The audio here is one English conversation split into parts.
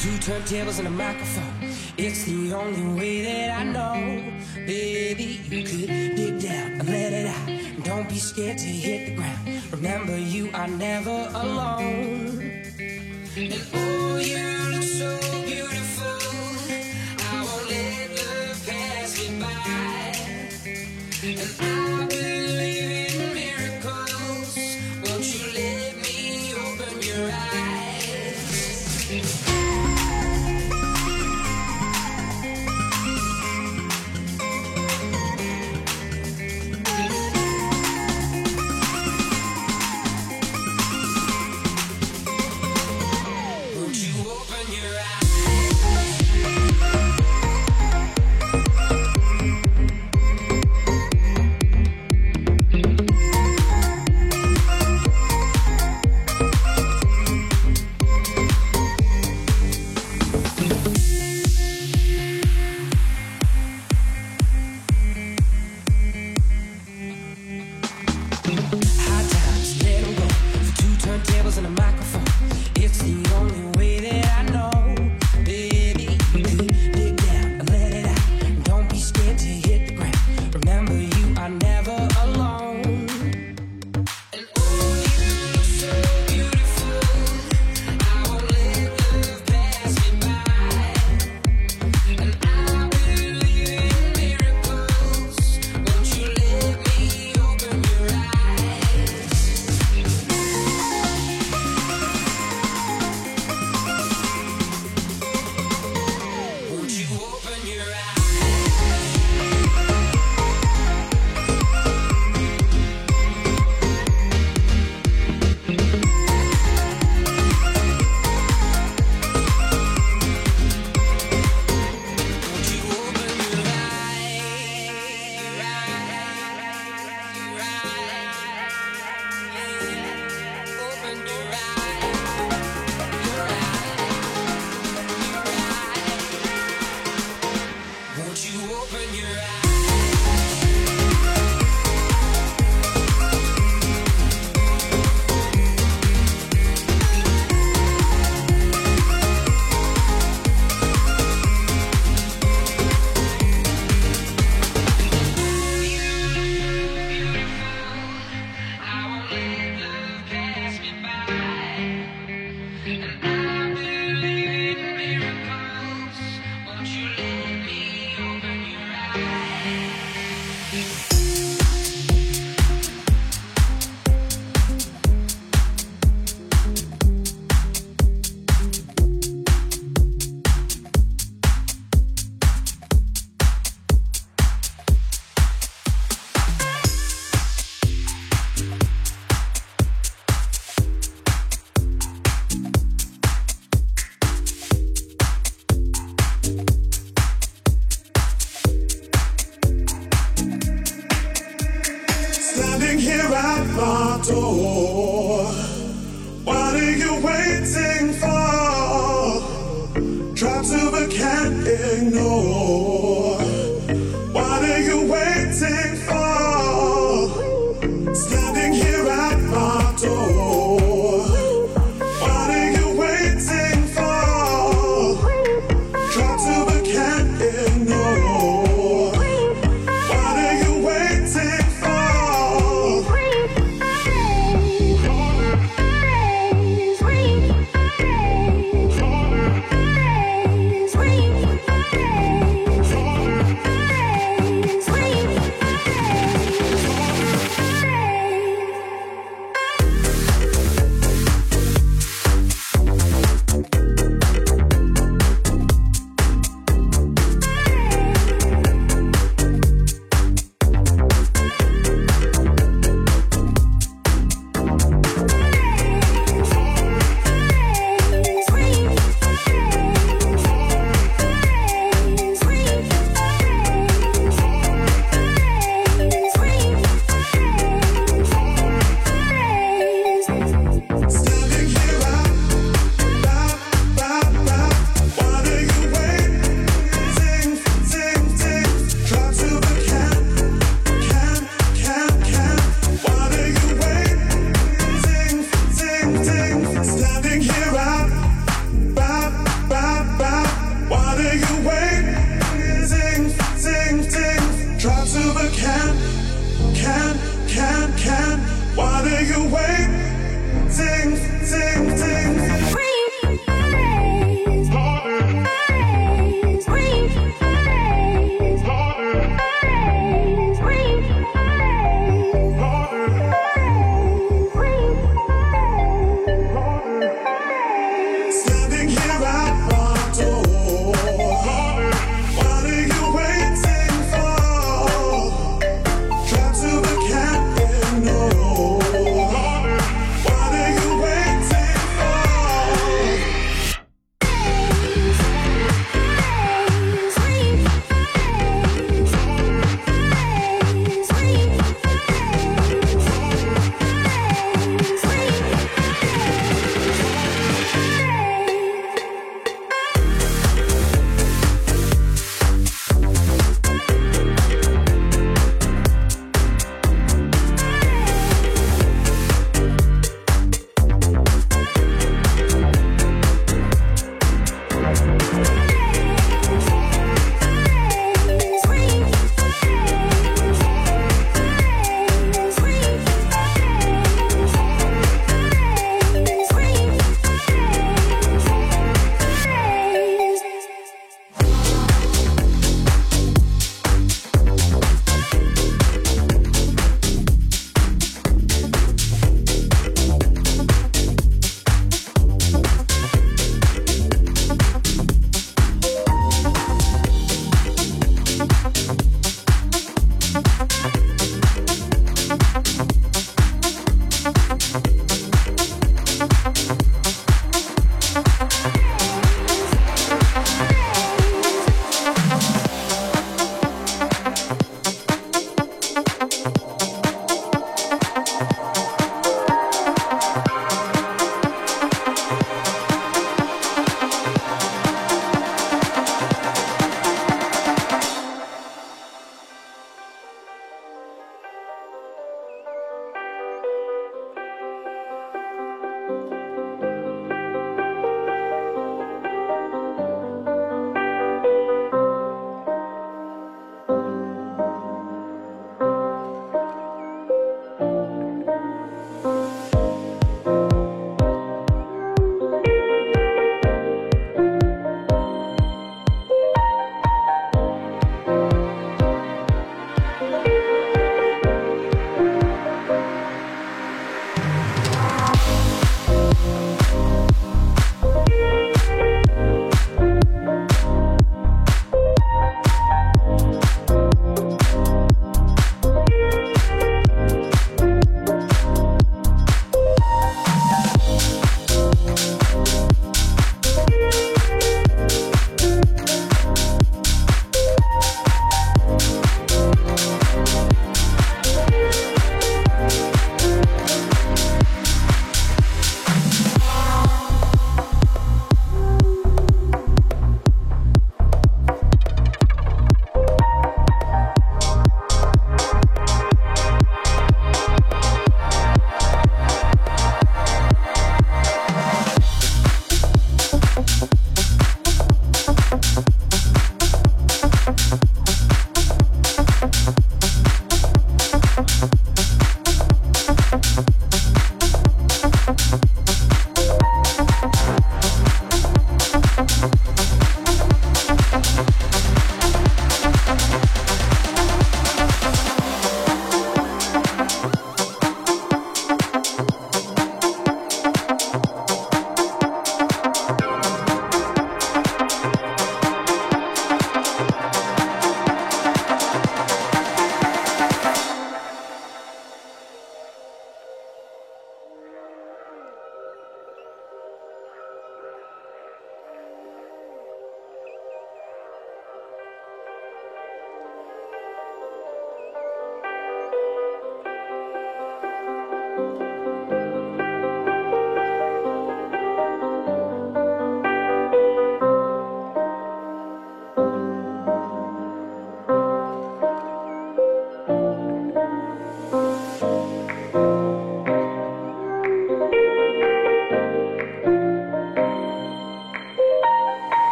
Two turntables and a microphone. It's the only way that I know. Baby, you could dig down and let it out. Don't be scared to hit the ground. Remember, you are never alone. And oh, you look so beautiful. I won't let love pass you by. And I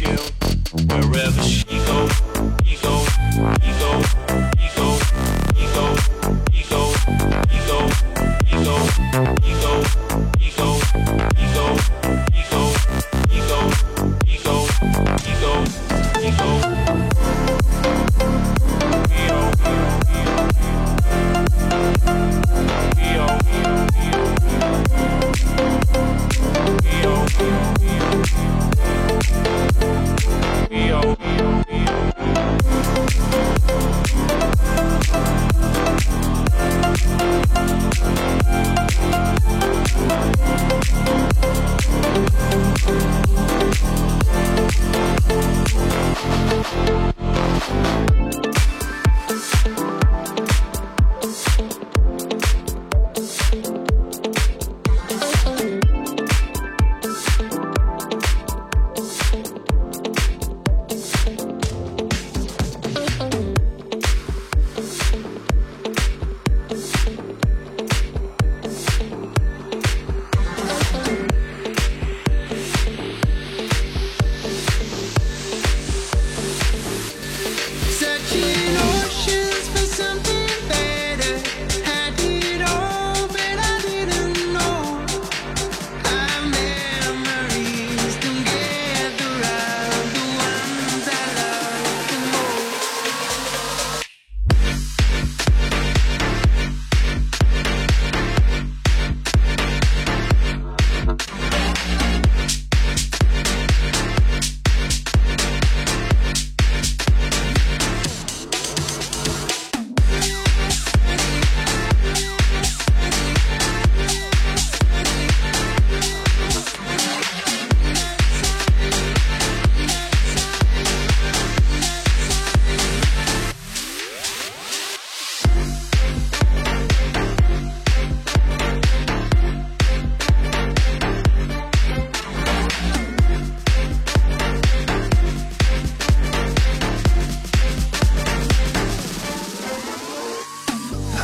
you wherever she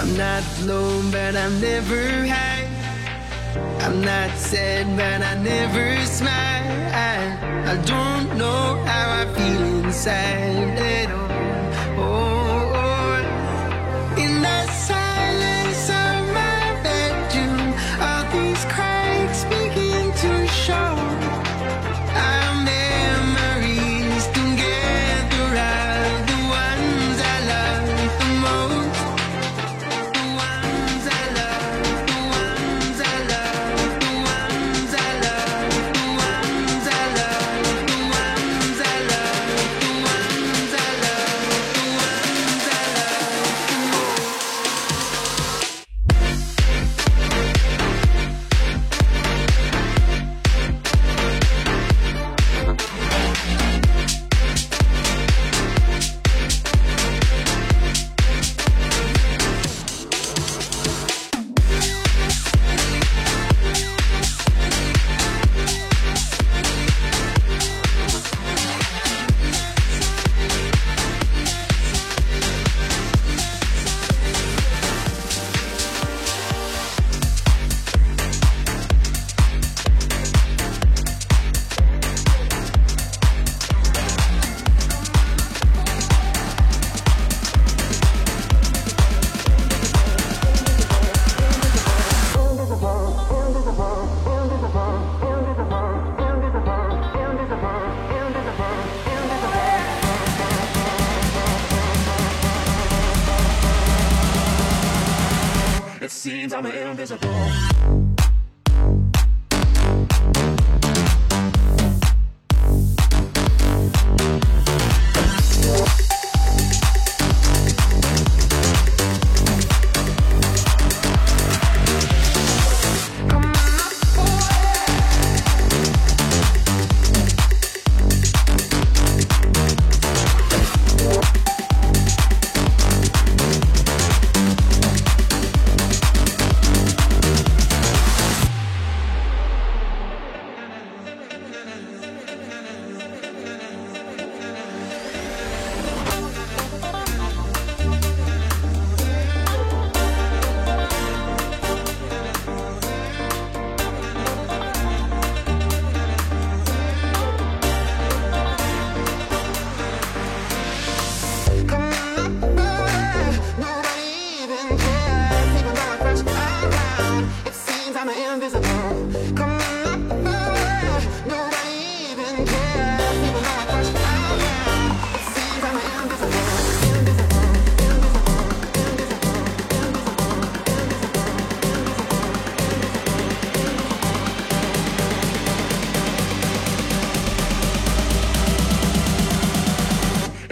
I'm not alone, but I'm never high. I'm not sad, but I never smile. I, I don't know how I feel inside at all. Seems I'm invisible.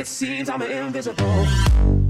It seems I'm invisible.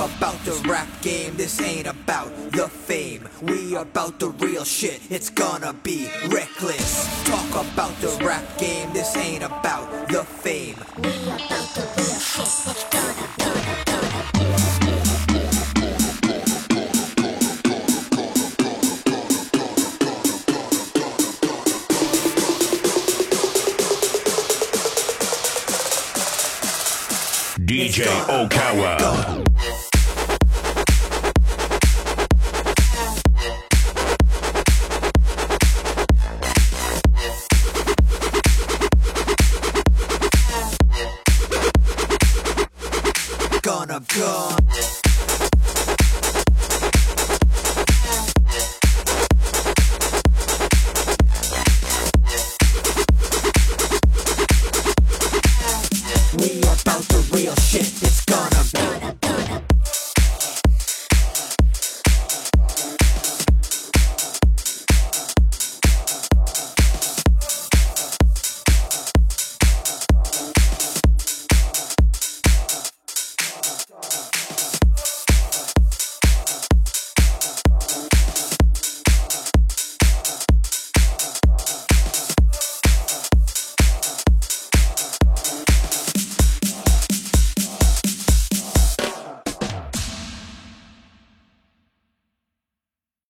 About the rap game, this ain't about the fame. We about the real shit, it's gonna be reckless. Talk about the rap game, this ain't about the fame. We about the real shit. It's gonna be DJ Okawa.